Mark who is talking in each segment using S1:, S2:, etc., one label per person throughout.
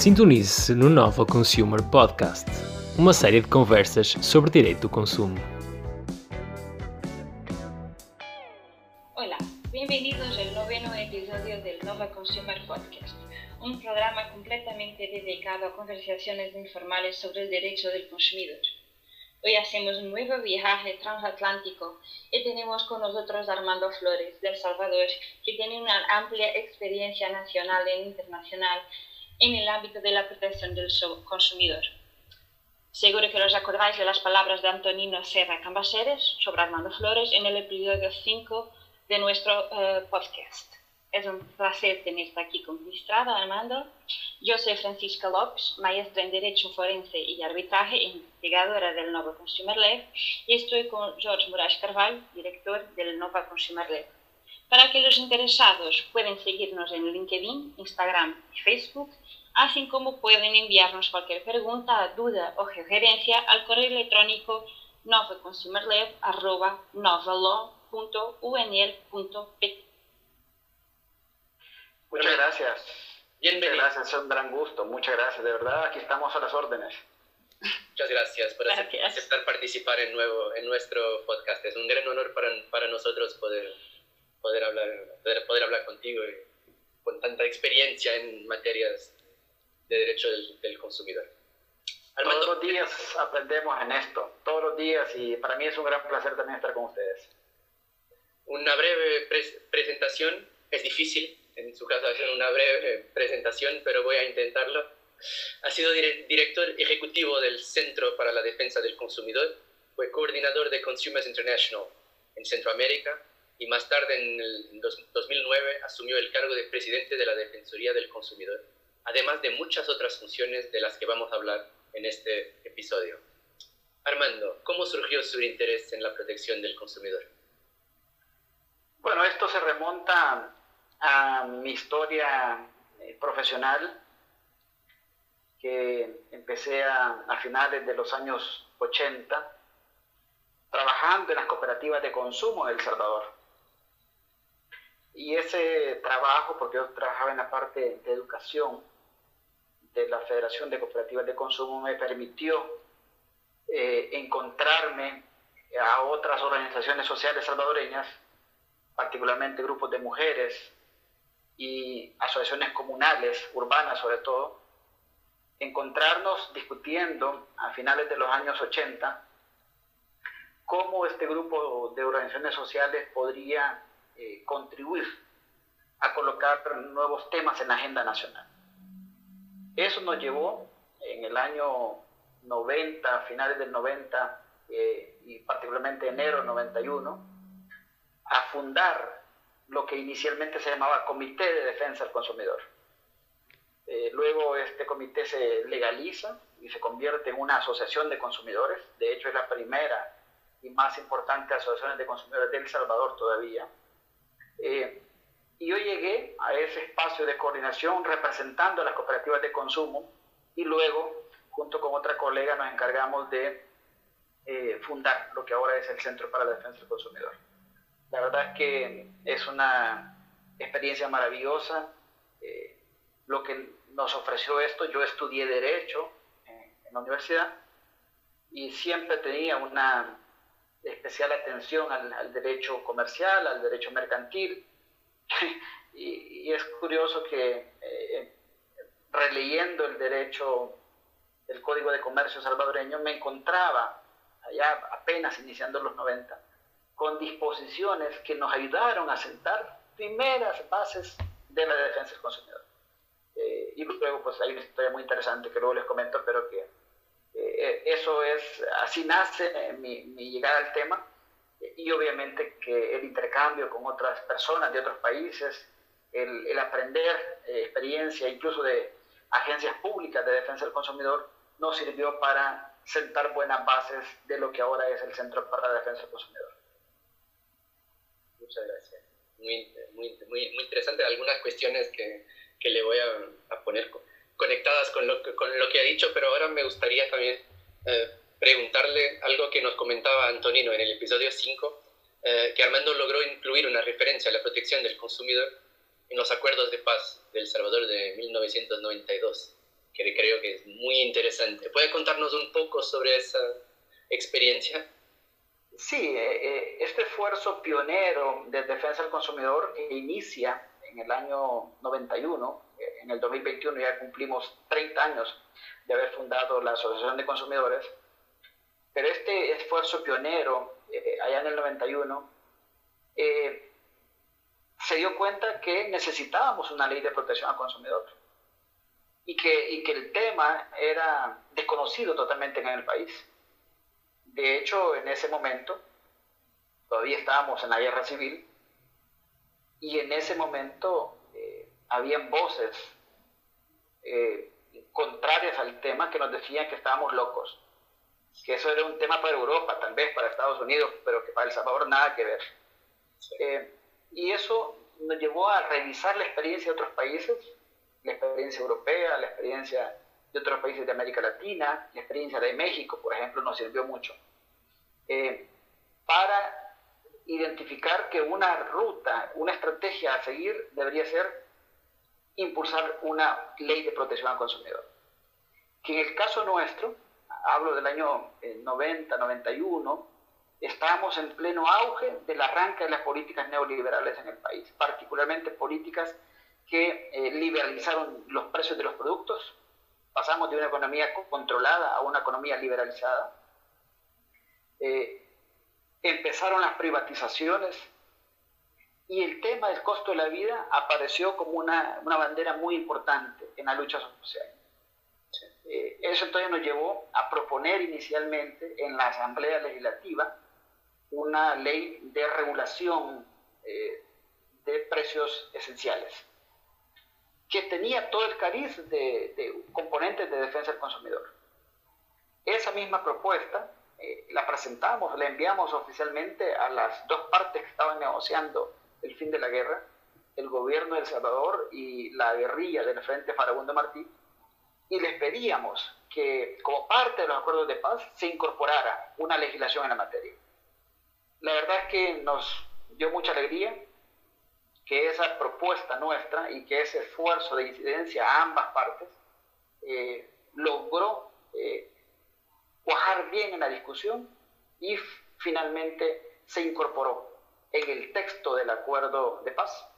S1: Sintonize-se no Nova Consumer Podcast, uma série de conversas sobre direito do consumo.
S2: Hola, bienvenidos al noveno episodio del Nova Consumer Podcast, un programa completamente dedicado a conversaciones informales sobre el derecho del consumidor. Hoy hacemos un nuevo viaje transatlántico y tenemos con nosotros a Armando Flores, de El Salvador, que tiene una amplia experiencia nacional e internacional en el ámbito de la protección del consumidor. Seguro que os acordáis de las palabras de Antonino Serra Cambaceres sobre Armando Flores en el episodio 5 de nuestro uh, podcast. Es un placer tenerte aquí con Administrada, Armando. Yo soy Francisca López, maestra en Derecho Forense y Arbitraje e investigadora del Nova Consumer Lab, y estoy con Jorge Moraes Carvalho, director del Nova Consumer Lab. Para que los interesados puedan seguirnos en LinkedIn, Instagram y Facebook, así como pueden enviarnos cualquier pregunta, duda o sugerencia al correo electrónico novaconsumerlab.novalaw.unl.pt.
S3: Muchas gracias. Bienvenido. Muchas gracias, es un gran gusto. Muchas gracias, de verdad, aquí estamos a las órdenes.
S4: Muchas gracias por gracias. aceptar participar en, nuevo, en nuestro podcast. Es un gran honor para, para nosotros poder poder hablar, poder, poder hablar contigo con tanta experiencia en materias de derecho del, consumidor.
S3: todos los días aprendemos en esto, todos los días, y para mí es un gran placer también estar con ustedes.
S4: Una breve presentación, es difícil en su caso hacer una breve presentación, pero voy a intentarlo. Ha sido director ejecutivo del Centro para la Defensa del Consumidor, fue coordinador de Consumers International en Centroamérica, y más tarde, en el 2009, asumió el cargo de presidente de la Defensoría del Consumidor, además de muchas otras funciones de las que vamos a hablar en este episodio. Armando, ¿cómo surgió su interés en la protección del consumidor?
S3: Bueno, esto se remonta a mi historia eh, profesional, que empecé a, a finales de los años 80, trabajando en las cooperativas de consumo en El Salvador. Y ese trabajo, porque yo trabajaba en la parte de educación de la Federación de Cooperativas de Consumo, me permitió eh, encontrarme a otras organizaciones sociales salvadoreñas, particularmente grupos de mujeres y asociaciones comunales, urbanas sobre todo, encontrarnos discutiendo a finales de los años 80 cómo este grupo de organizaciones sociales podría eh, contribuir a colocar nuevos temas en la agenda nacional. Eso nos llevó en el año 90, finales del 90 eh, y particularmente enero del 91, a fundar lo que inicialmente se llamaba Comité de Defensa del Consumidor. Eh, luego este comité se legaliza y se convierte en una asociación de consumidores. De hecho, es la primera y más importante asociación de consumidores de Salvador todavía. Eh, y yo llegué a ese espacio de coordinación representando a las cooperativas de consumo y luego, junto con otra colega, nos encargamos de eh, fundar lo que ahora es el Centro para la Defensa del Consumidor. La verdad es que es una experiencia maravillosa. Eh, lo que nos ofreció esto, yo estudié Derecho en, en la universidad y siempre tenía una especial atención al, derecho comercial, al derecho mercantil. y, es curioso que eh, releyendo el derecho del Código de Comercio salvadoreño me encontraba, allá apenas iniciando los 90, con disposiciones que nos ayudaron a sentar primeras bases de la defensa del consumidor. Eh, y luego pues hay una historia muy interesante que luego les comento, pero que eh, eso es, así nace mi, mi, llegada al tema y obviamente que el intercambio con otras personas de otros países, el, el aprender eh, experiencia incluso de agencias públicas de defensa del consumidor, nos sirvió para sentar buenas bases de lo que ahora es el Centro para la Defensa del Consumidor.
S4: Muchas gracias. Muy, muy, muy, muy interesante algunas cuestiones que, que le voy a, a poner conectadas con lo, con lo que ha dicho, pero ahora me gustaría también eh, preguntarle algo que nos comentaba Antonino en el episodio 5, eh, que Armando logró incluir una referencia a la protección del consumidor en los acuerdos de paz del Salvador de 1992. que creo que es muy interesante. ¿Puede contarnos un poco sobre esa experiencia?
S3: Sí, este esfuerzo pionero de defensa del consumidor que inicia en el año 91, en el 2021 ya cumplimos 30 años de haber fundado la Asociación de Consumidores, pero este esfuerzo pionero allá en el 91 eh, se dio cuenta que necesitábamos una ley de protección al consumidor y que, y que el tema era desconocido totalmente en el país. De hecho, en ese momento, todavía estábamos en la guerra civil y en ese momento eh, habían voces eh, contrarias al tema que nos decían que estábamos locos, que eso era un tema para Europa, tal vez para Estados Unidos, pero que para El Salvador nada que ver. Eh, y eso nos llevó a revisar la experiencia de otros países, la experiencia europea, la experiencia de otros países de América Latina, la experiencia de México, por ejemplo, nos sirvió mucho, eh, para identificar que una ruta, una estrategia a seguir debería ser impulsar una ley de protección al consumidor. Que en el caso nuestro, hablo del año 90, eh, 91, estábamos en pleno auge del arranque de las políticas neoliberales en el país, particularmente políticas que eh, liberalizaron los precios de los productos. Pasamos de una economía controlada a una economía liberalizada. Eh, empezaron las privatizaciones y el tema del costo de la vida apareció como una, una bandera muy importante en la lucha social. Eh, eso entonces nos llevó a proponer inicialmente en la Asamblea Legislativa una ley de regulación eh, de precios esenciales, que tenía todo el cariz de, componentes de defensa del consumidor. Esa misma propuesta eh, la presentamos, la enviamos oficialmente a las dos partes que estaban negociando el fin de la guerra, el gobierno de El Salvador y la guerrilla del Frente Farabundo Martí, y les pedíamos que como parte de los acuerdos de paz se incorporara una legislación en la materia. La verdad es que nos dio mucha alegría que esa propuesta nuestra y que ese esfuerzo de incidencia a ambas partes eh, logró eh, cuajar bien en la discusión y finalmente se incorporó en el texto del acuerdo de paz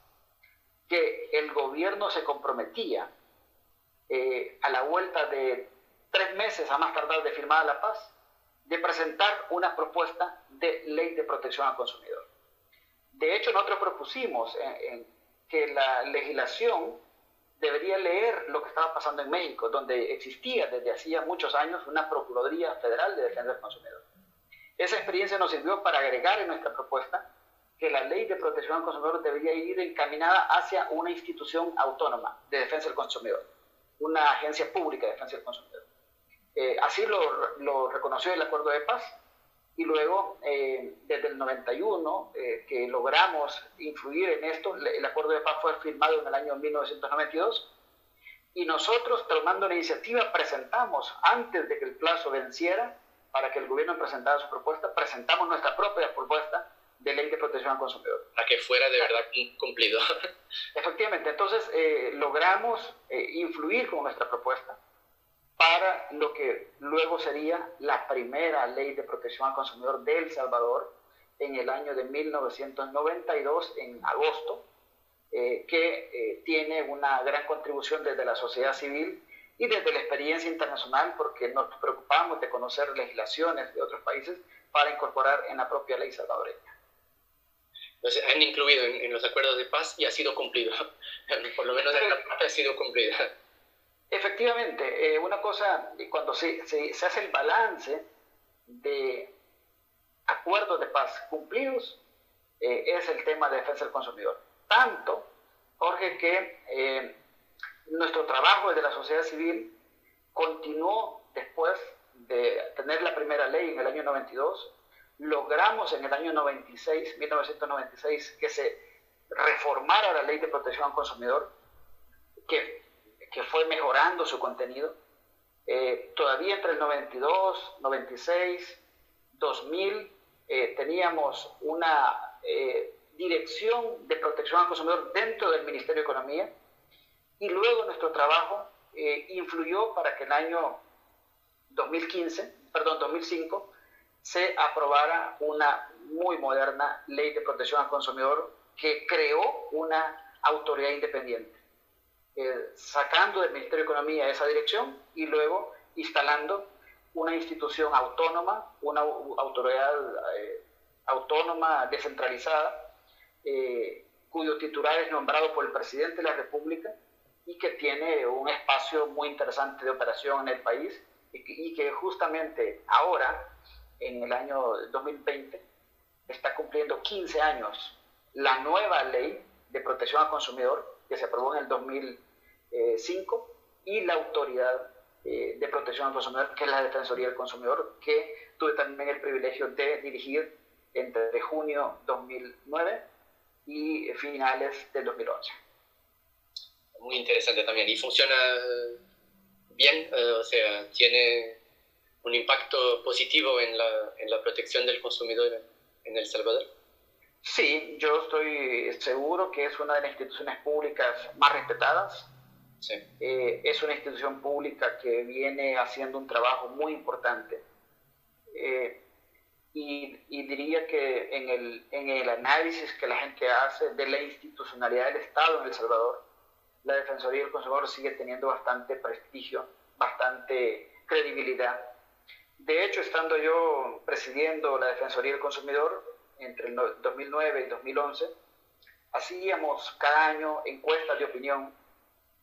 S3: que el gobierno se comprometía eh, a la vuelta de tres meses a más tardar de firmada la paz de presentar una propuesta de ley de protección al consumidor. De hecho, nosotros propusimos que la legislación debería leer lo que estaba pasando en México, donde existía desde hacía muchos años una Procuraduría Federal de Defensa del Consumidor. Esa experiencia nos sirvió para agregar en nuestra propuesta que la ley de protección al consumidor debería ir encaminada hacia una institución autónoma de defensa del consumidor, una agencia pública de defensa del consumidor. Eh, así lo, lo, reconoció el acuerdo de paz y luego eh, desde el 91 eh, que logramos influir en esto, el acuerdo de paz fue firmado en el año 1992 y nosotros tomando la iniciativa presentamos antes de que el plazo venciera para que el gobierno presentara su propuesta, presentamos nuestra propia propuesta de ley de protección al consumidor.
S4: Para que fuera de verdad cumplido.
S3: Efectivamente, entonces logramos influir con nuestra propuesta para lo que luego sería la primera ley de protección al consumidor de El Salvador en el año de 1992, en agosto, eh, que eh, tiene una gran contribución desde la sociedad civil y desde la experiencia internacional, porque nos preocupamos de conocer legislaciones de otros países para incorporar en la propia ley salvadoreña.
S4: Entonces, han incluido en, los acuerdos de paz y ha sido cumplido. Por lo menos en la parte ha sido cumplida.
S3: Efectivamente, eh, una cosa, cuando se, se, se, hace el balance de acuerdos de paz cumplidos, eh, es el tema de defensa del consumidor. Tanto, Jorge, que eh, nuestro trabajo desde la sociedad civil continuó después de tener la primera ley en el año 92, logramos en el año 96, 1996, que se reformara la ley de protección al consumidor, que que fue mejorando su contenido. Eh, todavía entre el 92, 96, 2000 teníamos una eh, dirección de protección al consumidor dentro del Ministerio de Economía y luego nuestro trabajo eh, influyó para que el año 2015, perdón, 2005, se aprobara una muy moderna ley de protección al consumidor que creó una autoridad independiente, eh, sacando del Ministerio de Economía esa dirección y luego instalando una institución autónoma, una autoridad eh, autónoma descentralizada, eh, cuyo titular es nombrado por el presidente de la República y que tiene un espacio muy interesante de operación en el país y que, justamente ahora, en el año 2020, está cumpliendo 15 años la nueva ley de protección al consumidor que se aprobó en el 2005 y la autoridad eh, de protección al consumidor, que es la Defensoría del Consumidor, que tuve también el privilegio de dirigir entre junio 2009 y finales del 2011.
S4: Muy interesante también. ¿Y funciona bien? Eh, o sea, ¿tiene un impacto positivo en la, en la protección del consumidor en El Salvador?
S3: Sí, yo estoy seguro que es una de las instituciones públicas más respetadas. Sí. Eh, es una institución pública que viene haciendo un trabajo muy importante. Eh, y, y, diría que en el, en el análisis que la gente hace de la institucionalidad del Estado en El Salvador, la Defensoría del Consumidor sigue teniendo bastante prestigio, bastante credibilidad. De hecho, estando yo presidiendo la Defensoría del Consumidor entre el 2009 y 2011, hacíamos cada año encuestas de opinión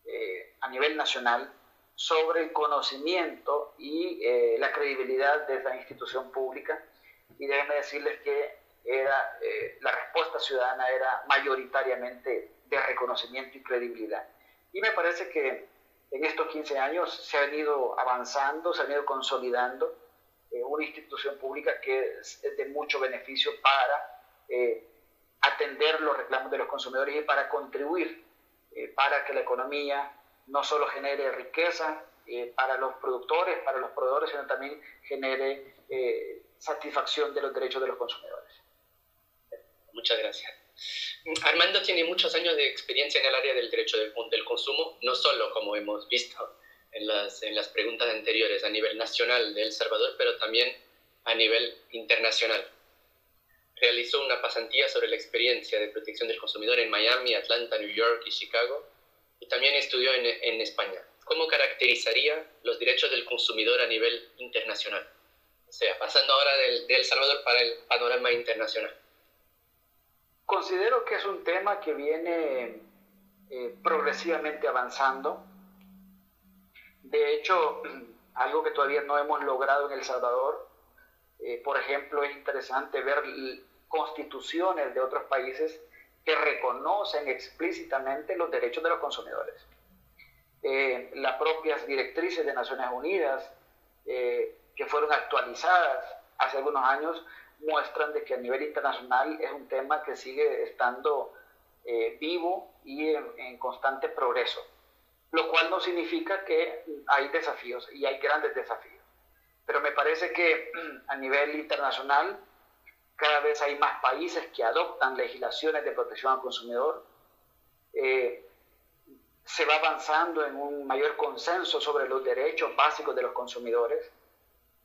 S3: eh, a nivel nacional sobre el conocimiento y eh, la credibilidad de esa institución pública y déjenme decirles que era, eh, la respuesta ciudadana era mayoritariamente de reconocimiento y credibilidad. Y me parece que en estos 15 años se ha venido avanzando, se ha venido consolidando eh, una institución pública que es, de mucho beneficio para eh, atender los reclamos de los consumidores y para contribuir para que la economía no solo genere riqueza para los productores, para los proveedores, sino también genere satisfacción de los derechos de los consumidores.
S4: Muchas gracias. Armando tiene muchos años de experiencia en el área del derecho del, del consumo, no solo como hemos visto en las, en las preguntas anteriores a nivel nacional de El Salvador, pero también a nivel internacional. Realizó una pasantía sobre la experiencia de protección del consumidor en Miami, Atlanta, New York y Chicago, y también estudió en, en España. ¿Cómo caracterizaría los derechos del consumidor a nivel internacional? O sea, pasando ahora del, de El Salvador para el panorama internacional.
S3: Considero que es un tema que viene eh, progresivamente avanzando. De hecho, algo que todavía no hemos logrado en El Salvador, eh, por ejemplo, es interesante ver constituciones de otros países que reconocen explícitamente los derechos de los consumidores. Eh, las propias directrices de Naciones Unidas que fueron actualizadas hace algunos años muestran de que a nivel internacional es un tema que sigue estando eh, vivo y en, constante progreso, lo cual no significa que hay desafíos y hay grandes desafíos. Pero me parece que a nivel internacional cada vez hay más países que adoptan legislaciones de protección al consumidor. Eh, se va avanzando en un mayor consenso sobre los derechos básicos de los consumidores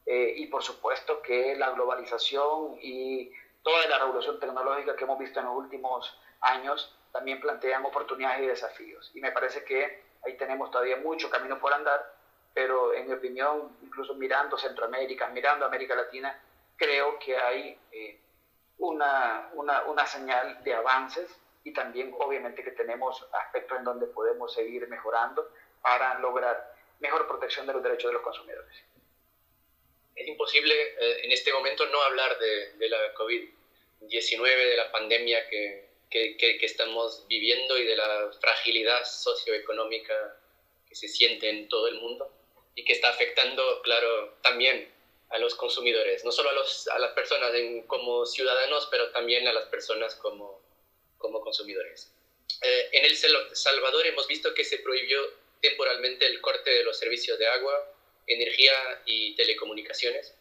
S3: eh, y por supuesto que la globalización y toda la revolución tecnológica que hemos visto en los últimos años también plantean oportunidades y desafíos. Y me parece que ahí tenemos todavía mucho camino por andar, pero en mi opinión, incluso mirando Centroamérica, mirando América Latina, creo que hay eh, una, una, una señal de avances y también obviamente que tenemos aspectos en donde podemos seguir mejorando para lograr mejor protección de los derechos de los consumidores.
S4: Es imposible eh, en este momento no hablar de, de la COVID-19, de la pandemia que, que, que, estamos viviendo y de la fragilidad socioeconómica que se siente en todo el mundo y que está afectando, claro, también a los consumidores, no solo a, los, a las personas como ciudadanos, pero también a las personas como, como consumidores. Eh, en El Salvador hemos visto que se prohibió temporalmente el corte de los servicios de agua, energía y telecomunicaciones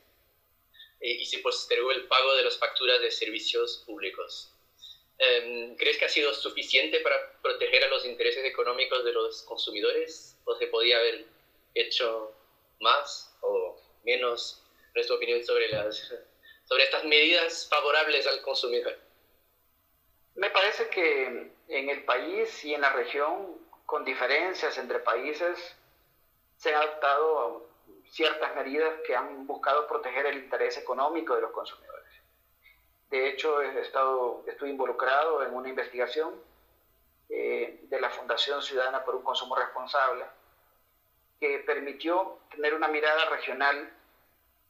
S4: eh, y se postergó el pago de las facturas de servicios públicos. Em, ¿Crees que ha sido suficiente para proteger a los intereses económicos de los consumidores? ¿O se podía haber hecho más o menos? Nuestra opinión sobre, las, sobre estas medidas favorables al consumidor.
S3: Me parece que en el país y en la región, con diferencias entre países, se han adoptado ciertas medidas que han buscado proteger el interés económico de los consumidores. De hecho, he estado, estoy involucrado en una investigación eh, de la Fundación Ciudadana por un Consumo Responsable que permitió tener una mirada regional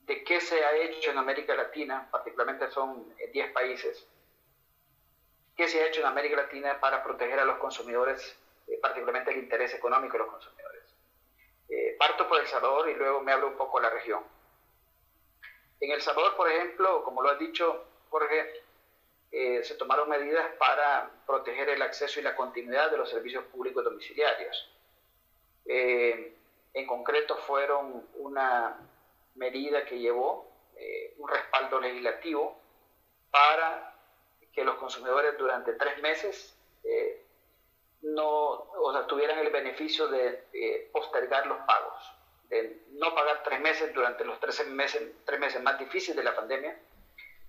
S3: de qué se ha hecho en América Latina, particularmente son 10 países, qué se ha hecho en América Latina para proteger a los consumidores, eh, particularmente el interés económico de los consumidores. Eh, parto por El Salvador y luego me hablo un poco de la región. En El Salvador, por ejemplo, como lo has dicho, Jorge, eh, se tomaron medidas para proteger el acceso y la continuidad de los servicios públicos domiciliarios. en concreto, fueron una medida que llevó un respaldo legislativo para que los consumidores durante tres meses eh, no, o sea, tuvieran el beneficio de eh, postergar los pagos, de no pagar tres meses durante los tres meses, tres meses más difíciles de la pandemia.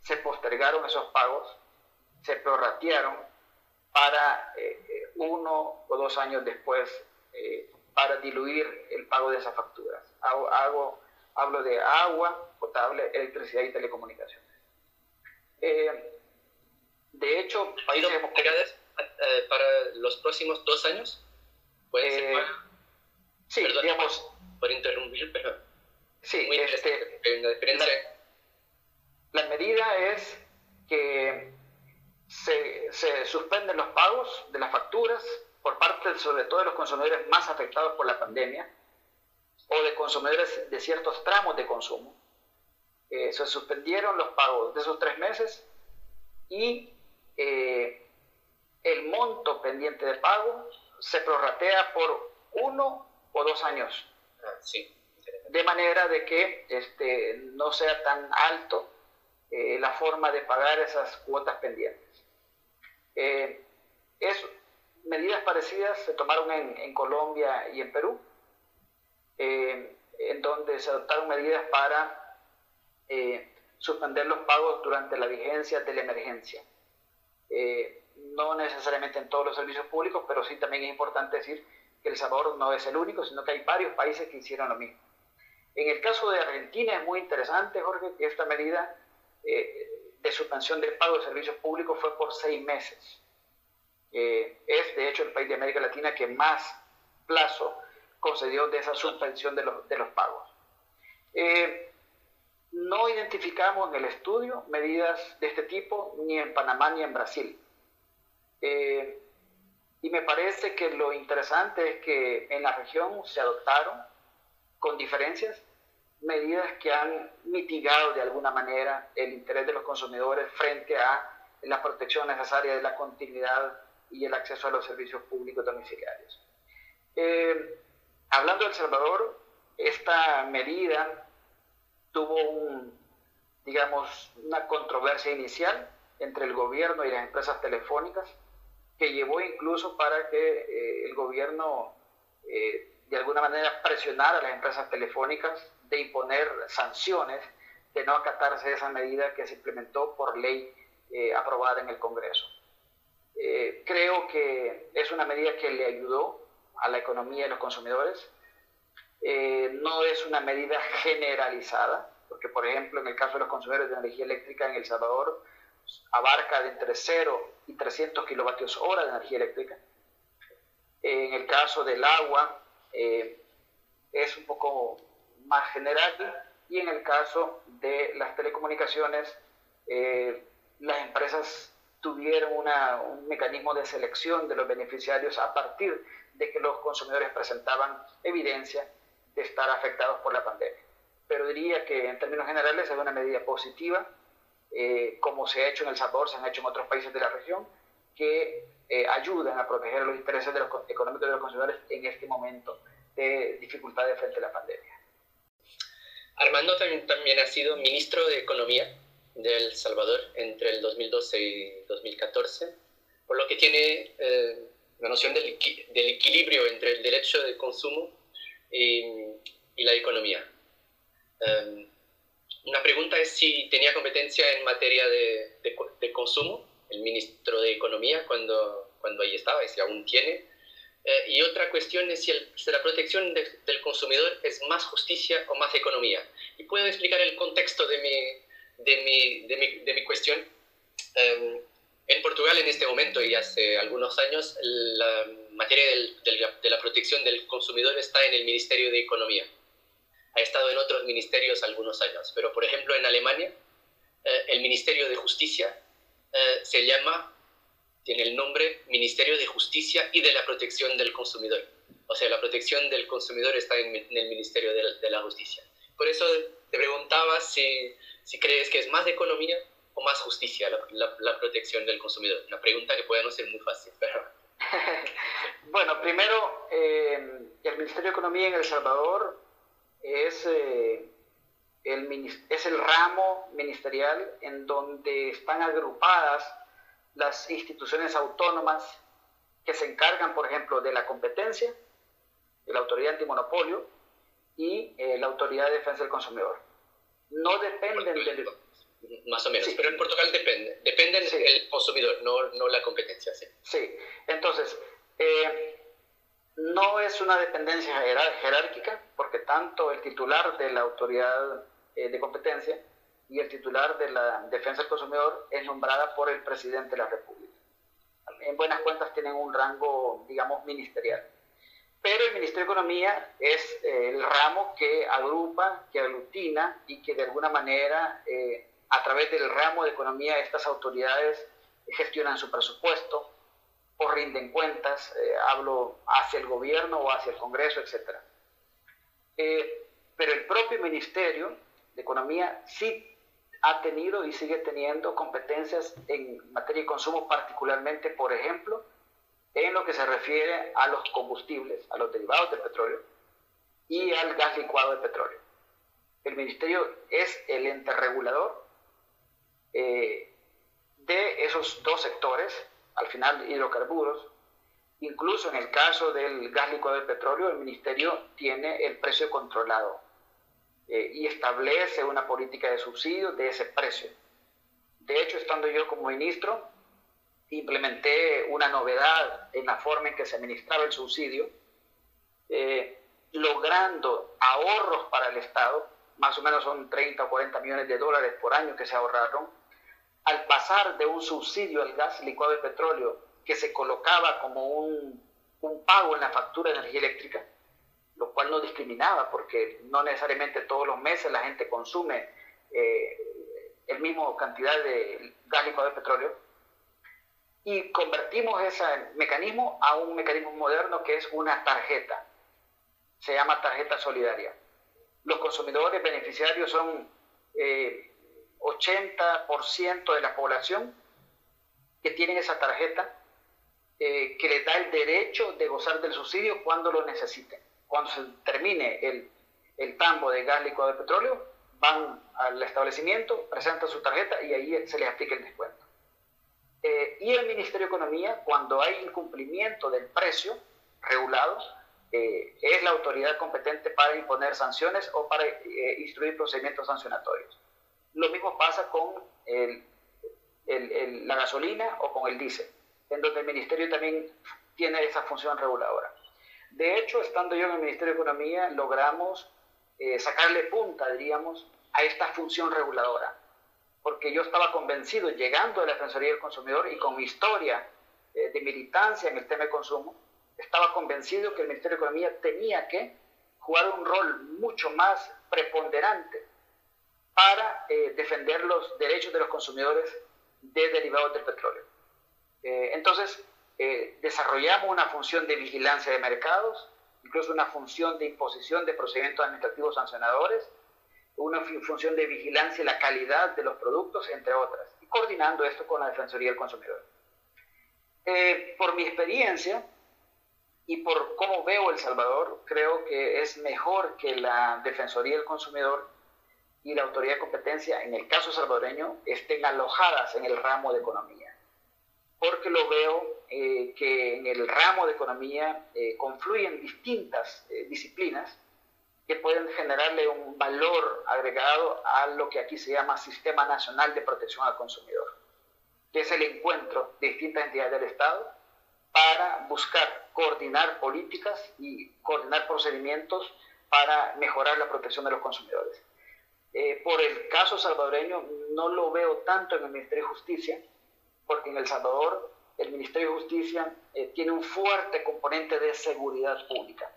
S3: Se postergaron esos pagos, se prorratearon para eh, uno o dos años después para diluir el pago de esas facturas. Hago, hablo de agua potable, electricidad y telecomunicaciones. De hecho,
S4: países eh, para los próximos dos años? ¿Puede ser eh,
S3: Sí, digamos...
S4: Por interrumpir, pero...
S3: Sí, este, la, la, medida es que se, se, suspenden los pagos de las facturas por parte sobre todo de los consumidores más afectados por la pandemia o de consumidores de ciertos tramos de consumo. Eh, se suspendieron los pagos de esos tres meses y eh, el monto pendiente de pago se prorratea por uno o dos años.
S4: Ah,
S3: de manera de que este, no sea tan alto eh, la forma de pagar esas cuotas pendientes. Eh, medidas parecidas se tomaron en, en Colombia y en Perú, en donde se adoptaron medidas para suspender los pagos durante la vigencia de la emergencia. Eh, no necesariamente en todos los servicios públicos, pero sí también es importante decir que El Salvador no es el único, sino que hay varios países que hicieron lo mismo. En el caso de Argentina es muy interesante, Jorge, que esta medida eh, de suspensión del pago de servicios públicos fue por seis meses. Eh, es, de hecho, el país de América Latina que más plazo concedió de esa suspensión de los, de los pagos. No identificamos en el estudio medidas de este tipo ni en Panamá ni en Brasil. Eh, y me parece que lo interesante es que en la región se adoptaron, con diferencias, medidas que han mitigado de alguna manera el interés de los consumidores frente a la protección necesaria de la continuidad y el acceso a los servicios públicos domiciliarios. Eh, hablando de El Salvador, esta medida tuvo un, digamos, una controversia inicial entre el gobierno y las empresas telefónicas que llevó incluso para que eh, el gobierno eh, de alguna manera presionara a las empresas telefónicas de imponer sanciones de no acatarse esa medida que se implementó por ley eh, aprobada en el Congreso. creo que es una medida que le ayudó a la economía de los consumidores, eh, no es una medida generalizada, porque por ejemplo en el caso de los consumidores de energía eléctrica en El Salvador abarca de entre 0 y 300 kilovatios hora de energía eléctrica. En el caso del agua eh, es un poco más general y en el caso de las telecomunicaciones eh, las empresas tuvieron un mecanismo de selección de los beneficiarios a partir de que los consumidores presentaban evidencia de estar afectados por la pandemia. Pero diría que en términos generales es una medida positiva, eh, como se ha hecho en El Salvador, se han hecho en otros países de la región, que eh, ayudan a proteger los intereses de los, económicos de los consumidores en este momento de dificultades frente a la pandemia.
S4: Armando también, también ha sido ministro de Economía de El Salvador entre el 2012 y 2014. por lo que tiene eh, la noción del, del, equilibrio entre el derecho de consumo y, y la economía. Um, una pregunta es si tenía competencia en materia de, de, de, consumo, el ministro de Economía, cuando, cuando ahí estaba, y si aún tiene. Eh, y otra cuestión es si, el, si la protección de, del consumidor es más justicia o más economía. Y puedo explicar el contexto de mi, de mi, de mi, de mi cuestión. Um, en Portugal en este momento y hace algunos años la materia del, del, de la protección del consumidor está en el Ministerio de Economía. Ha estado en otros ministerios algunos años, pero por ejemplo en Alemania eh, el Ministerio de Justicia eh, se llama, tiene el nombre Ministerio de Justicia y de la Protección del Consumidor. O sea, la protección del consumidor está en, el Ministerio de, la Justicia. Por eso te preguntaba si, si crees que es más economía o más justicia la, la, protección del consumidor? Una pregunta que puede no ser muy fácil,
S3: bueno, primero, eh, el Ministerio de Economía en El Salvador es, eh, el, es el ramo ministerial en donde están agrupadas las instituciones autónomas que se encargan, por ejemplo, de la competencia, de la autoridad antimonopolio y eh, la autoridad de defensa del consumidor. No dependen del
S4: más o menos, sí. pero en Portugal depende, depende sí. el consumidor, no, no la competencia. Sí,
S3: sí. entonces, eh, no es una dependencia jerárquica, porque tanto el titular de la autoridad eh, de competencia y el titular de la defensa del consumidor es nombrada por el presidente de la República. En buenas cuentas tienen un rango, digamos, ministerial. Pero el Ministerio de Economía es eh, el ramo que agrupa, que aglutina y que de alguna manera eh, a través del ramo de economía estas autoridades gestionan su presupuesto o rinden cuentas, eh, hablo hacia el gobierno o hacia el Congreso, etc. Eh, pero el propio Ministerio de Economía sí ha tenido y sigue teniendo competencias en materia de consumo, particularmente, por ejemplo, en lo que se refiere a los combustibles, a los derivados del petróleo y al gas licuado de petróleo. El Ministerio es el ente regulador eh, de esos dos sectores, al final hidrocarburos. Incluso en el caso del gas licuado de petróleo, el ministerio tiene el precio controlado eh, y establece una política de subsidio de ese precio. De hecho, estando yo como ministro, implementé una novedad en la forma en que se administraba el subsidio, eh, logrando ahorros para el Estado, más o menos son 30 o 40 millones de dólares por año que se ahorraron, al pasar de un subsidio al gas licuado de petróleo que se colocaba como un, un pago en la factura de energía eléctrica, lo cual no discriminaba porque no necesariamente todos los meses la gente consume eh, el mismo cantidad de gas licuado de petróleo, y convertimos ese mecanismo a un mecanismo moderno que es una tarjeta. Se llama tarjeta solidaria. Los consumidores beneficiarios son eh, 80% de la población que tienen esa tarjeta eh, que les da el derecho de gozar del subsidio cuando lo necesiten. Cuando se termine el, el tambo de gas licuado de petróleo, van al establecimiento, presentan su tarjeta y ahí se les aplica el descuento. Eh, y el Ministerio de Economía, cuando hay incumplimiento del precio regulado, eh, es la autoridad competente para imponer sanciones o para eh, instruir procedimientos sancionatorios. Lo mismo pasa con el, el, la gasolina o con el diésel, en donde el Ministerio también tiene esa función reguladora. De hecho, estando yo en el Ministerio de Economía, logramos eh, sacarle punta, diríamos, a esta función reguladora, porque yo estaba convencido, llegando a la Defensoría del Consumidor y con mi historia eh, de militancia en el tema de consumo, estaba convencido que el Ministerio de Economía tenía que jugar un rol mucho más preponderante para eh, defender los derechos de los consumidores de derivados del petróleo. Entonces, eh, desarrollamos una función de vigilancia de mercados, incluso una función de imposición de procedimientos administrativos sancionadores, una función de vigilancia de la calidad de los productos, entre otras, y coordinando esto con la Defensoría del Consumidor. Eh, por mi experiencia y por cómo veo El Salvador, creo que es mejor que la Defensoría del Consumidor y la autoridad de competencia, en el caso salvadoreño, estén alojadas en el ramo de economía. porque lo veo eh, que en el ramo de economía eh, confluyen distintas eh, disciplinas que pueden generarle un valor agregado a lo que aquí se llama Sistema Nacional de Protección al Consumidor, que es el encuentro de distintas entidades del Estado para buscar coordinar políticas y coordinar procedimientos para mejorar la protección de los consumidores. Eh, por el caso salvadoreño, no lo veo tanto en el Ministerio de Justicia, porque en El Salvador el Ministerio de Justicia eh, tiene un fuerte componente de seguridad pública.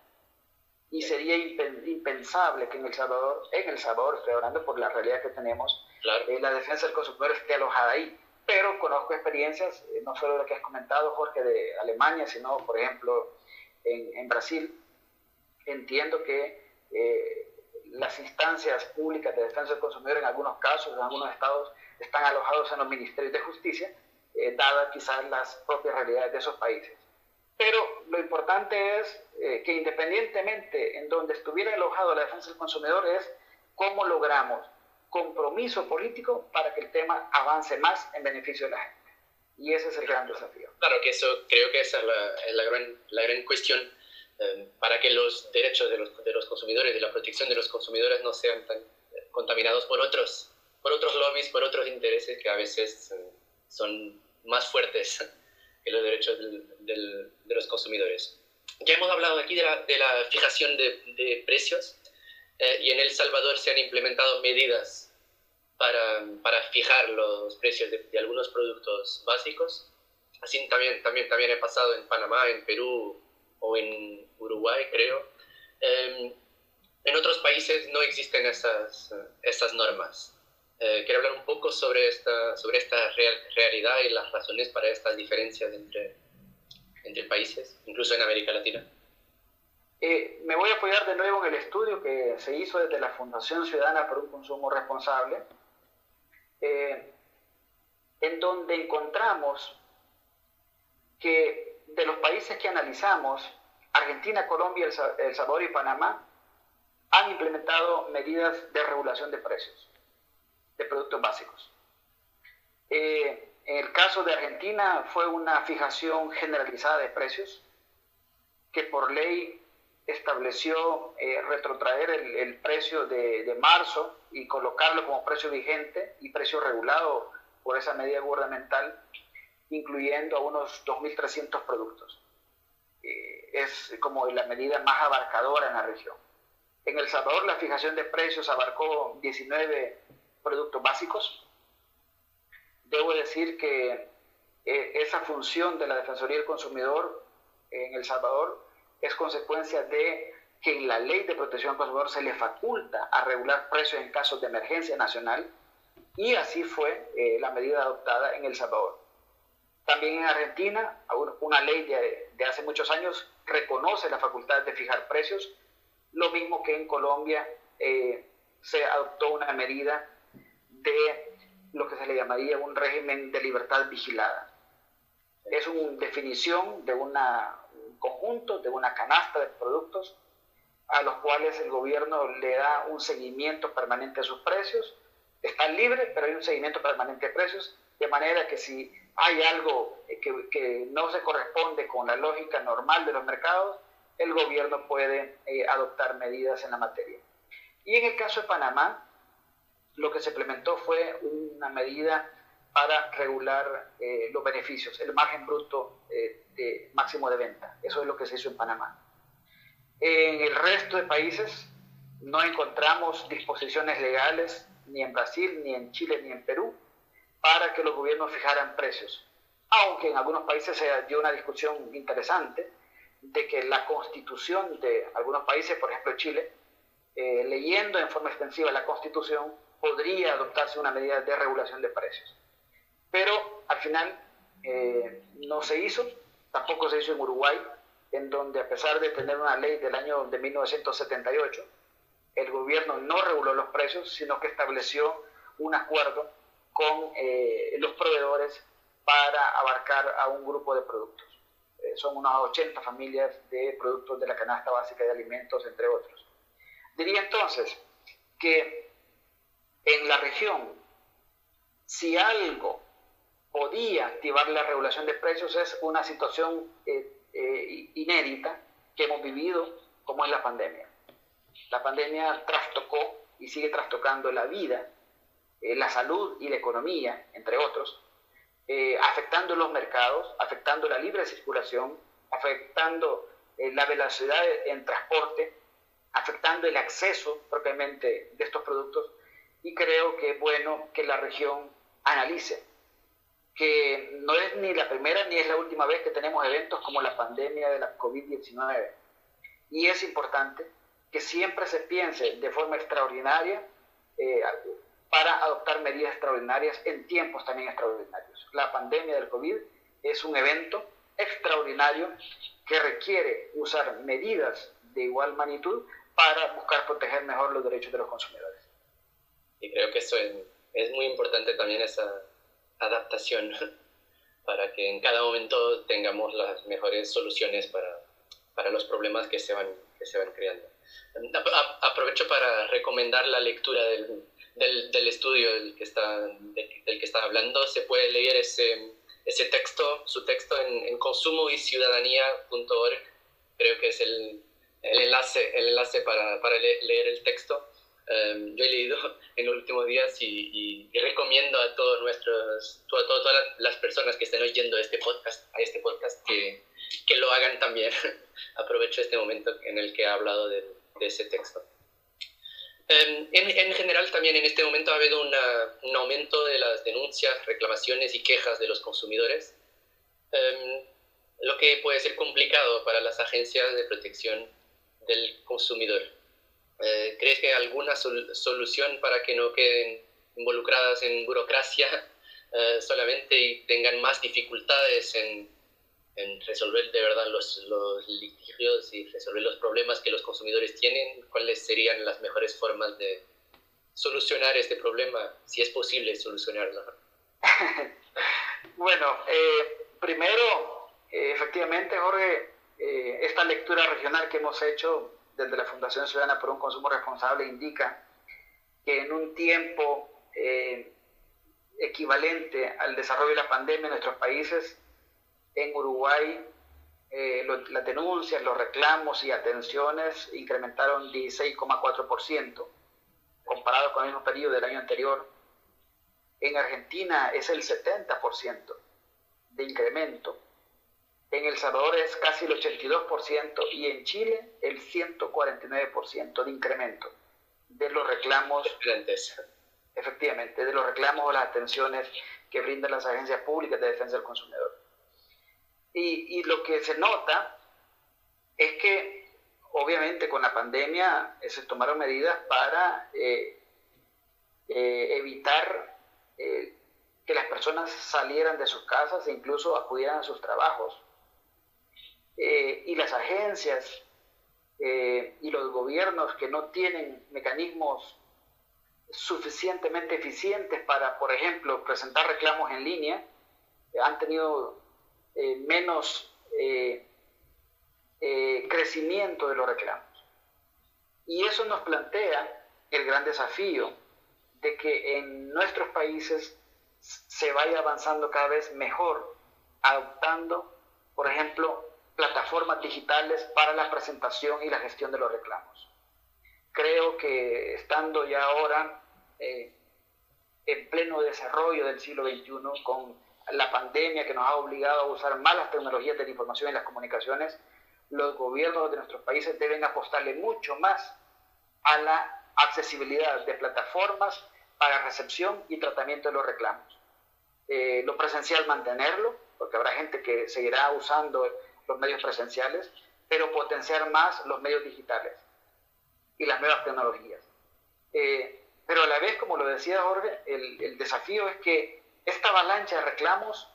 S3: Y sería impensable que en El Salvador, en El Salvador, estoy hablando por la realidad que tenemos, eh, la defensa del consumidor esté alojada ahí. Pero conozco experiencias, no solo lo que has comentado, Jorge, de Alemania, sino, por ejemplo, en, en Brasil. Entiendo que las instancias públicas de defensa del consumidor en algunos casos, en algunos estados, están alojados en los ministerios de justicia, eh, quizás las propias realidades de esos países. Pero lo importante es eh, que independientemente en donde estuviera alojado la defensa del consumidor es cómo logramos compromiso político para que el tema avance más en beneficio de la gente. Y ese es el gran desafío.
S4: Claro que eso, creo que esa es la, la, gran, la gran cuestión eh, para que los derechos de los, de los consumidores y la protección de los consumidores no sean tan eh, contaminados por otros, por otros lobbies, por otros intereses que a veces eh, son más fuertes que los derechos del, de los consumidores. Ya hemos hablado aquí de la, de la fijación de, de precios y en El Salvador se han implementado medidas para, para fijar los precios de, de, algunos productos básicos. Así también, también, también he pasado en Panamá, en Perú, o en Uruguay, creo. Em, en otros países no existen esas, esas normas. Eh, quiero hablar un poco sobre esta, sobre esta realidad y las razones para estas diferencias entre, entre países, incluso en América Latina.
S3: Eh, me voy a apoyar de nuevo en el estudio que se hizo desde la Fundación Ciudadana por un Consumo Responsable, eh, en donde encontramos que de los países que analizamos, Argentina, Colombia, El Salvador y Panamá han implementado medidas de regulación de precios de productos básicos. Eh, en el caso de Argentina fue una fijación generalizada de precios que por ley estableció eh, retrotraer el, precio de, de, marzo y colocarlo como precio vigente y precio regulado por esa medida gubernamental incluyendo a unos 2.300 productos. Eh, es como la medida más abarcadora en la región. En El Salvador la fijación de precios abarcó 19 productos básicos. Debo decir que eh, esa función de la Defensoría del Consumidor en El Salvador es consecuencia de que en la ley de protección al consumidor se le faculta a regular precios en casos de emergencia nacional y así fue eh, la medida adoptada en El Salvador. También en Argentina, una ley de, hace muchos años reconoce la facultad de fijar precios, lo mismo que en Colombia eh, se adoptó una medida de lo que se le llamaría un régimen de libertad vigilada. Es una definición de un conjunto, de una canasta de productos a los cuales el gobierno le da un seguimiento permanente a sus precios. Están libres, pero hay un seguimiento permanente de precios, de manera que si hay algo que, no se corresponde con la lógica normal de los mercados, el gobierno puede eh, adoptar medidas en la materia. Y en el caso de Panamá, lo que se implementó fue una medida para regular eh, los beneficios, el margen bruto eh, de máximo de venta. Eso es lo que se hizo en Panamá. En el resto de países no encontramos disposiciones legales ni en Brasil, ni en Chile, ni en Perú para que los gobiernos fijaran precios. Aunque en algunos países se dio una discusión interesante de que la constitución de algunos países, por ejemplo Chile, eh, leyendo en forma extensiva la constitución, podría adoptarse una medida de regulación de precios. Pero al final eh, no se hizo, tampoco se hizo en Uruguay, en donde a pesar de tener una ley del año de 1978, el gobierno no reguló los precios, sino que estableció un acuerdo con eh, los proveedores para abarcar a un grupo de productos. Eh, son unas 80 familias de productos de la canasta básica de alimentos, entre otros. Diría entonces que en la región, si algo podía activar la regulación de precios es una situación eh, eh, inédita que hemos vivido como es la pandemia. La pandemia trastocó y sigue trastocando la vida, eh, la salud y la economía, entre otros, afectando los mercados, afectando la libre circulación, afectando la velocidad en transporte, afectando el acceso propiamente de estos productos y creo que es bueno que la región analice que no es ni la primera ni es la última vez que tenemos eventos como la pandemia de la COVID-19. Y es importante que siempre se piense de forma extraordinaria eh, para adoptar medidas extraordinarias en tiempos también extraordinarios. La pandemia del COVID es un evento extraordinario que requiere usar medidas de igual magnitud para buscar proteger mejor los derechos de los consumidores.
S4: Y creo que eso es, es muy importante también esa adaptación para que en cada momento tengamos las mejores soluciones para, para los problemas que se van, que se van creando. Aprovecho para recomendar la lectura del, del, del estudio del que, está, del, que está hablando. Se puede leer ese, ese texto, su texto en, en consumoyciudadanía.org. Creo que es el, el enlace, el enlace para, para leer el texto. Em, yo he leído en los últimos días y, recomiendo a todos nuestros, a todas las personas que estén oyendo este podcast, a este podcast, que, que lo hagan también. Aprovecho este momento en el que he hablado de, de ese texto. Em, en, en, general, también en este momento ha habido una, un aumento de las denuncias, reclamaciones y quejas de los consumidores, em, lo que puede ser complicado para las agencias de protección del consumidor. Eh, ¿Crees que hay alguna solución para que no queden involucradas en burocracia eh, solamente y tengan más dificultades en, en resolver de verdad los, los, litigios y resolver los problemas que los consumidores tienen? ¿Cuáles serían las mejores formas de solucionar este problema, si es posible solucionarlo?
S3: bueno, eh, primero, efectivamente, Jorge, esta lectura regional que hemos hecho desde la Fundación Ciudadana por un Consumo Responsable indica que en un tiempo eh, equivalente al desarrollo de la pandemia en nuestros países, en Uruguay eh, las denuncias, los reclamos y atenciones incrementaron 16,4% comparado con el mismo periodo del año anterior. En Argentina es el 70% de incremento en El Salvador es casi el 82% y en Chile el 149% de incremento de los reclamos. Efectivamente, de los reclamos o las atenciones que brindan las agencias públicas de defensa del consumidor. Y, y lo que se nota es que, obviamente, con la pandemia eh, se tomaron medidas para eh, eh, evitar que las personas salieran de sus casas e incluso acudieran a sus trabajos eh, y las agencias eh, y los gobiernos que no tienen mecanismos suficientemente eficientes para, por ejemplo, presentar reclamos en línea, eh, han tenido menos crecimiento de los reclamos. Y eso nos plantea el gran desafío de que en nuestros países se vaya avanzando cada vez mejor, adoptando, por ejemplo, plataformas digitales para la presentación y la gestión de los reclamos. Creo que estando ya ahora eh, en pleno desarrollo del siglo XXI, con la pandemia que nos ha obligado a usar malas tecnologías de la información y las comunicaciones, los gobiernos de nuestros países deben apostarle mucho más a la accesibilidad de plataformas para recepción y tratamiento de los reclamos. Eh, lo presencial mantenerlo, porque habrá gente que seguirá usando los medios presenciales, pero potenciar más los medios digitales y las nuevas tecnologías. Eh, pero a la vez, como lo decía Jorge, el, desafío es que esta avalancha de reclamos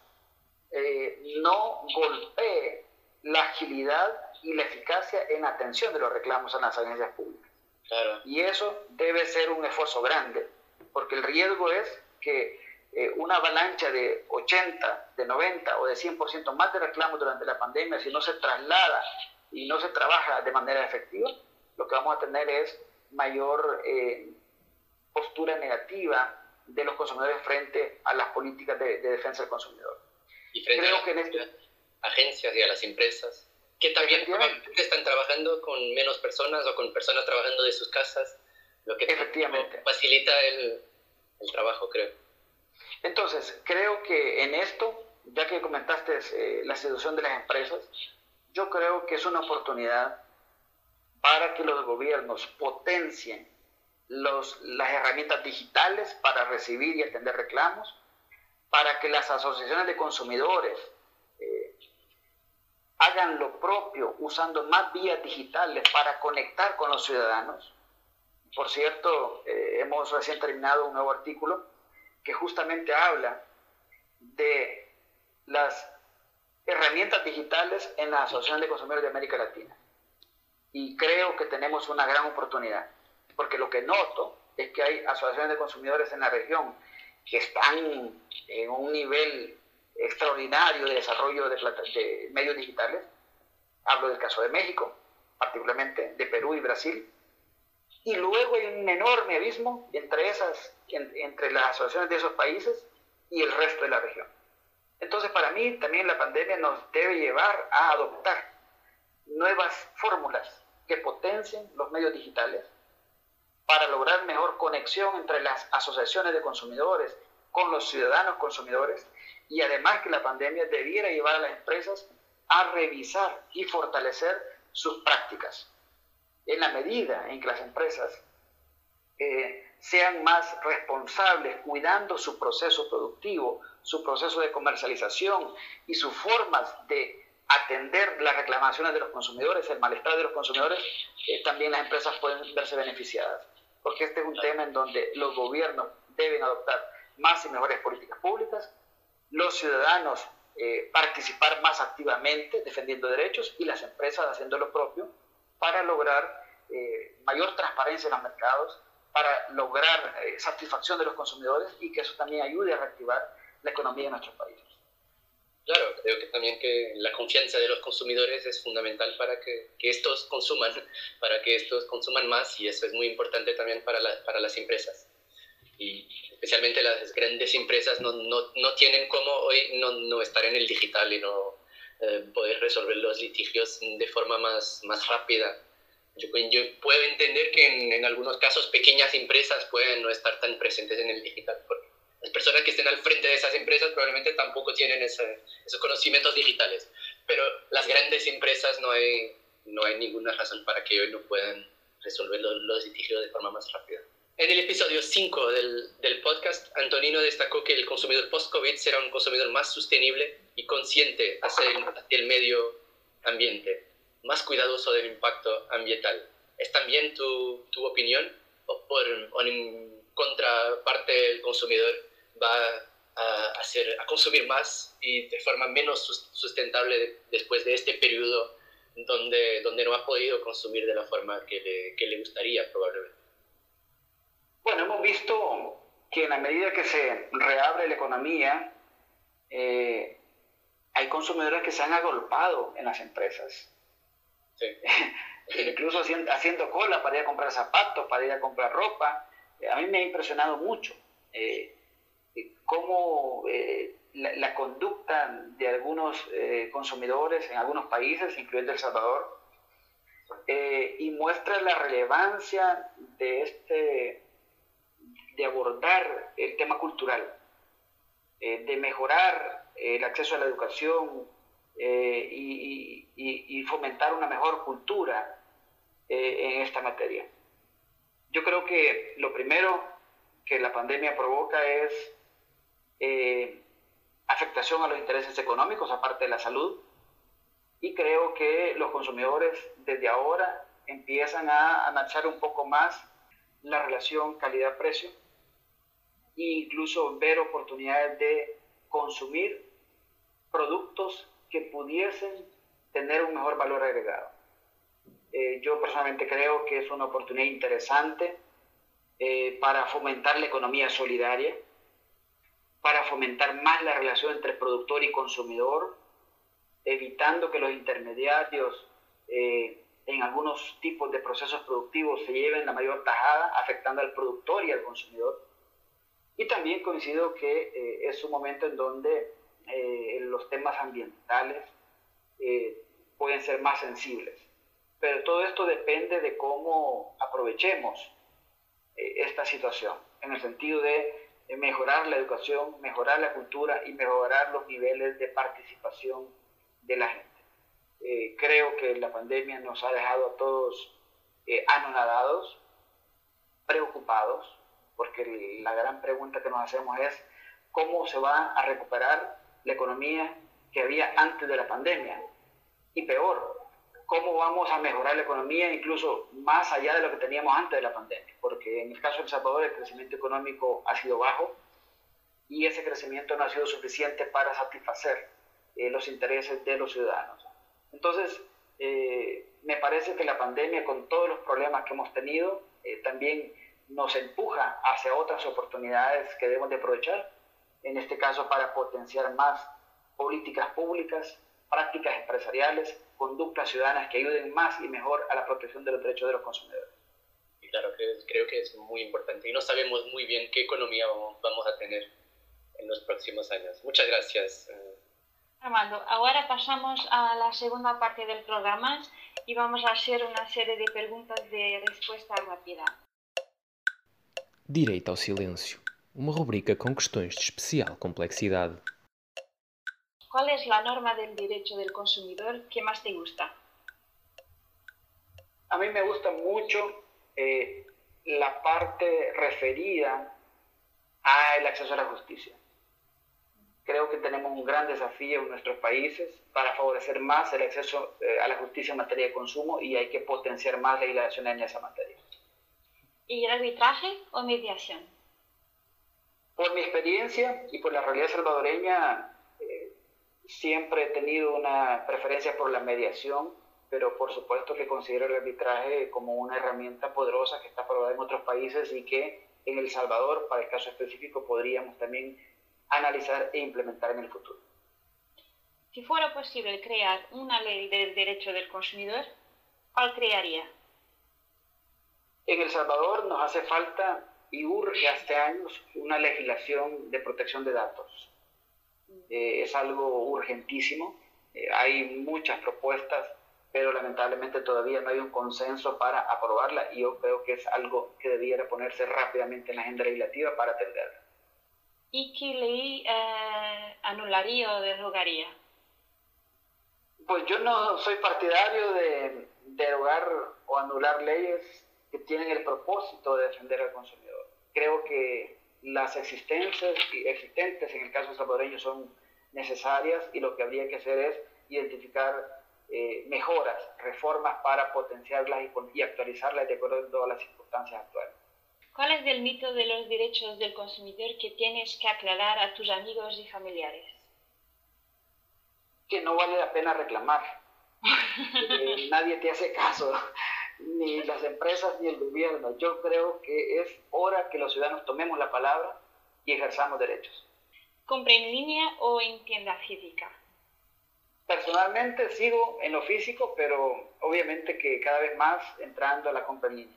S3: eh, no golpee la agilidad y la eficacia en atención de los reclamos en las agencias públicas. Y eso debe ser un esfuerzo grande, porque el riesgo es que eh, una avalancha de 80, de 90 o de 100% más de reclamos durante la pandemia, si no se traslada y no se trabaja de manera efectiva, lo que vamos a tener es mayor eh, postura negativa de los consumidores frente a las políticas de, defensa del consumidor.
S4: Y frente a las este agencias y a las empresas, que también están trabajando con menos personas o con personas trabajando de sus casas, lo que facilita el, el trabajo, creo.
S3: Entonces, creo que en esto, ya que comentaste eh, la situación de las empresas, yo creo que es una oportunidad para que los gobiernos potencien los, las herramientas digitales para recibir y atender reclamos, para que las asociaciones de consumidores eh, hagan lo propio usando más vías digitales para conectar con los ciudadanos. Por cierto, eh, hemos recién terminado un nuevo artículo que justamente habla de las herramientas digitales en la Asociación de Consumidores de América Latina. Y creo que tenemos una gran oportunidad, porque lo que noto es que hay asociaciones de consumidores en la región que están en un nivel extraordinario de desarrollo de, de medios digitales. Hablo del caso de México, particularmente de Perú y Brasil. Y luego hay un enorme abismo entre, esas, entre las asociaciones de esos países y el resto de la región. Entonces, para mí también la pandemia nos debe llevar a adoptar nuevas fórmulas que potencien los medios digitales para lograr mejor conexión entre las asociaciones de consumidores con los ciudadanos consumidores y además que la pandemia debiera llevar a las empresas a revisar y fortalecer sus prácticas. En la medida en que las empresas eh, sean más responsables cuidando su proceso productivo, su proceso de comercialización y sus formas de atender las reclamaciones de los consumidores, el malestar de los consumidores, eh, también las empresas pueden verse beneficiadas. Porque este es un tema en donde los gobiernos deben adoptar más y mejores políticas públicas, los ciudadanos eh, participar más activamente defendiendo derechos y las empresas haciendo lo propio para lograr eh, mayor transparencia en los mercados, para lograr satisfacción de los consumidores y que eso también ayude a reactivar la economía de nuestros países.
S4: Claro, creo que también que la confianza de los consumidores es fundamental para que, que, estos consuman, para que estos consuman más y eso es muy importante también para, la, para las empresas. Y especialmente las grandes empresas no, no, no tienen como hoy no, no, estar en el digital y no eh, poder resolver los litigios de forma más, más rápida. Yo, yo puedo entender que en, en, algunos casos pequeñas empresas pueden no estar tan presentes en el digital porque las personas que estén al frente de esas empresas probablemente tampoco tienen ese, esos conocimientos digitales, pero las grandes empresas no hay, no hay ninguna razón para que hoy no puedan resolver los, los litigios de forma más rápida. En el episodio 5 del, del, podcast, Antonino destacó que el consumidor post-COVID será un consumidor más sostenible y consciente hacia el, hacia el medio ambiente, más cuidadoso del impacto ambiental. ¿Es también tu, tu opinión o, por, o en contraparte el consumidor va a, hacer, a consumir más y de forma menos sustentable después de este periodo donde, donde no ha podido consumir de la forma que le, que le gustaría probablemente.
S3: Bueno, hemos visto que en la medida que se reabre la economía, eh, hay consumidores que se han agolpado en las empresas. Sí. Incluso haciendo, haciendo, cola para ir a comprar zapatos, para ir a comprar ropa. A mí me ha impresionado mucho. Eh, cómo eh, la, conducta de algunos eh, consumidores en algunos países, incluyendo El Salvador, eh, y muestra la relevancia de, este, de abordar el tema cultural, de mejorar el acceso a la educación y, y, fomentar una mejor cultura en esta materia. Yo creo que lo primero que la pandemia provoca es eh, afectación a los intereses económicos, aparte de la salud. Y creo que los consumidores desde ahora empiezan a analizar un poco más la relación calidad-precio e incluso ver oportunidades de consumir productos que pudiesen tener un mejor valor agregado. Eh, yo personalmente creo que es una oportunidad interesante eh, para fomentar la economía solidaria, para fomentar más la relación entre productor y consumidor, evitando que los intermediarios eh, en algunos tipos de procesos productivos se lleven la mayor tajada, afectando al productor y al consumidor. Y también coincido que eh, es un momento en donde eh, los temas ambientales eh, pueden ser más sensibles. Pero todo esto depende de cómo aprovechemos esta situación, en el sentido de mejorar la educación, mejorar la cultura y mejorar los niveles de participación de la gente. creo que la pandemia nos ha dejado a todos anonadados, preocupados, porque la gran pregunta que nos hacemos es cómo se va a recuperar la economía que había antes de la pandemia. Y peor, cómo vamos a mejorar la economía incluso más allá de lo que teníamos antes de la pandemia. Porque en el caso de El Salvador el crecimiento económico ha sido bajo y ese crecimiento no ha sido suficiente para satisfacer eh, los intereses de los ciudadanos. Entonces, eh, me parece que la pandemia, con todos los problemas que hemos tenido, eh, también nos empuja hacia otras oportunidades que debemos de aprovechar, en este caso para potenciar más políticas públicas, prácticas empresariales, conductas ciudadanas que ayuden más y mejor a la protección de los derechos de los consumidores.
S4: Y claro, creo, que es muy importante y no sabemos muy bien qué economía vamos a tener en los próximos años. Muchas gracias.
S2: Armando, ahora pasamos a la segunda parte del programa y vamos a hacer una serie de preguntas de respuesta rápida.
S1: Direito ao Silêncio, uma rubrica com questões de especial complexidade.
S2: Qual é a norma do direito do consumidor que mais te gusta?
S3: A mí me gusta mucho eh, la parte referida al acceso a la justicia. Creo que tenemos un gran desafío en nuestros países para favorecer más el acceso eh, a la justicia en materia de consumo y hay que potenciar más la legislación en esa materia.
S2: ¿Y arbitraje o mediación?
S3: Por mi experiencia y por la realidad salvadoreña, eh, siempre he tenido una preferencia por la mediación, pero por supuesto que considero el arbitraje como una herramienta poderosa que está probada en otros países y que en El Salvador, para el caso específico, podríamos también analizar e implementar en el futuro.
S2: Si fuera posible crear una ley del derecho del consumidor, ¿cuál crearía?
S3: En El Salvador nos hace falta y urge hace años una legislación de protección de datos. Eh, es algo urgentísimo. Eh, hay muchas propuestas, pero lamentablemente todavía no hay un consenso para aprobarla y yo creo que es algo que debiera ponerse rápidamente en la agenda legislativa para atenderla.
S2: ¿Y qué ley eh, anularía o derogaría?
S3: Pues yo no soy partidario de derogar o anular leyes que tienen el propósito de defender al consumidor. Creo que las existencias, existentes en el caso salvadoreño son necesarias y lo que habría que hacer es identificar eh, mejoras, reformas para potenciarlas y, y actualizarlas de acuerdo a las circunstancias actuales.
S2: ¿Cuál es el mito de los derechos del consumidor que tienes que aclarar a tus amigos y familiares?
S3: Que no vale la pena reclamar. nadie te hace caso ni las empresas ni el gobierno. Yo creo que es hora que los ciudadanos tomemos la palabra y ejerzamos derechos.
S2: ¿Compra en línea o en tienda física?
S3: Personalmente sigo en lo físico, pero obviamente que cada vez más entrando a la compra en línea.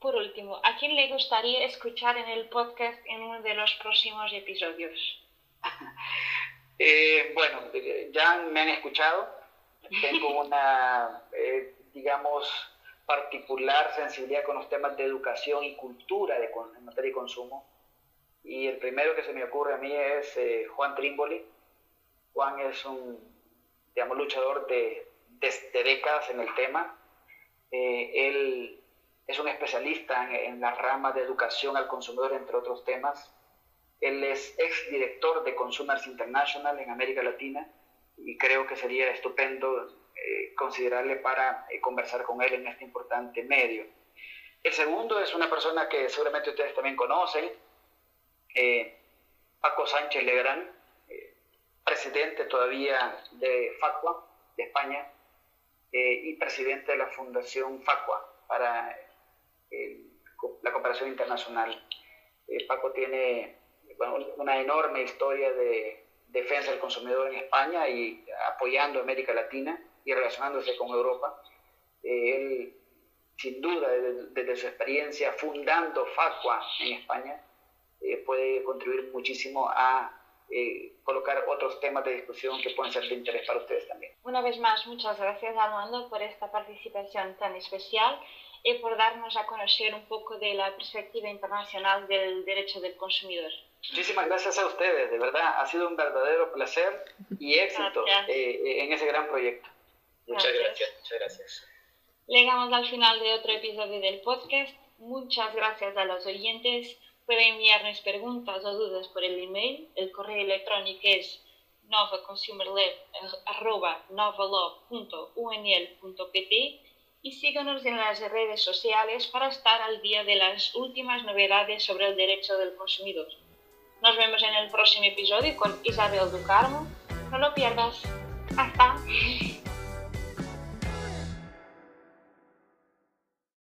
S2: Por último, ¿a quién le gustaría escuchar en el podcast en uno de los próximos episodios?
S3: Eh, bueno, ya me han escuchado. Tengo una, eh, digamos, particular sensibilidad con los temas de educación y cultura de, en materia de consumo. Y el primero que se me ocurre a mí es eh, Juan Trimboli. Juan es un, digamos, luchador de, de, décadas en el tema. Eh, él es un especialista en, en, la rama de educación al consumidor, entre otros temas. Él es ex director de Consumers International en América Latina y creo que sería estupendo eh, considerarle para eh, conversar con él en este importante medio. El segundo es una persona que seguramente ustedes también conocen, eh, Paco Sánchez Legrand, presidente todavía de FACUA, de España, y presidente de la Fundación FACUA para la cooperación internacional. Paco tiene una enorme historia de defensa del consumidor en España y apoyando a América Latina y relacionándose con Europa. Eh, él, sin duda, desde, su experiencia fundando FACUA en España, eh, puede contribuir muchísimo a eh, colocar otros temas de discusión que pueden ser de interés para ustedes también.
S2: Una vez más, muchas gracias Armando por esta participación tan especial y por darnos a conocer un poco de la perspectiva internacional del derecho del consumidor.
S3: Muchísimas gracias a ustedes, de verdad, ha sido un verdadero placer y éxito eh, en ese gran proyecto.
S4: Muchas gracias, muchas gracias.
S2: Llegamos al final de otro episodio del podcast. Muchas gracias a los oyentes. Pueden enviarnos preguntas o dudas por el email. El correo electrónico es novaconsumerlab.unl.pt y síganos en las redes sociales para estar al día de las últimas novedades sobre el derecho del consumidor. Nos vemos en el próximo episodio con Isabel Ducarmo. No lo pierdas. Hasta.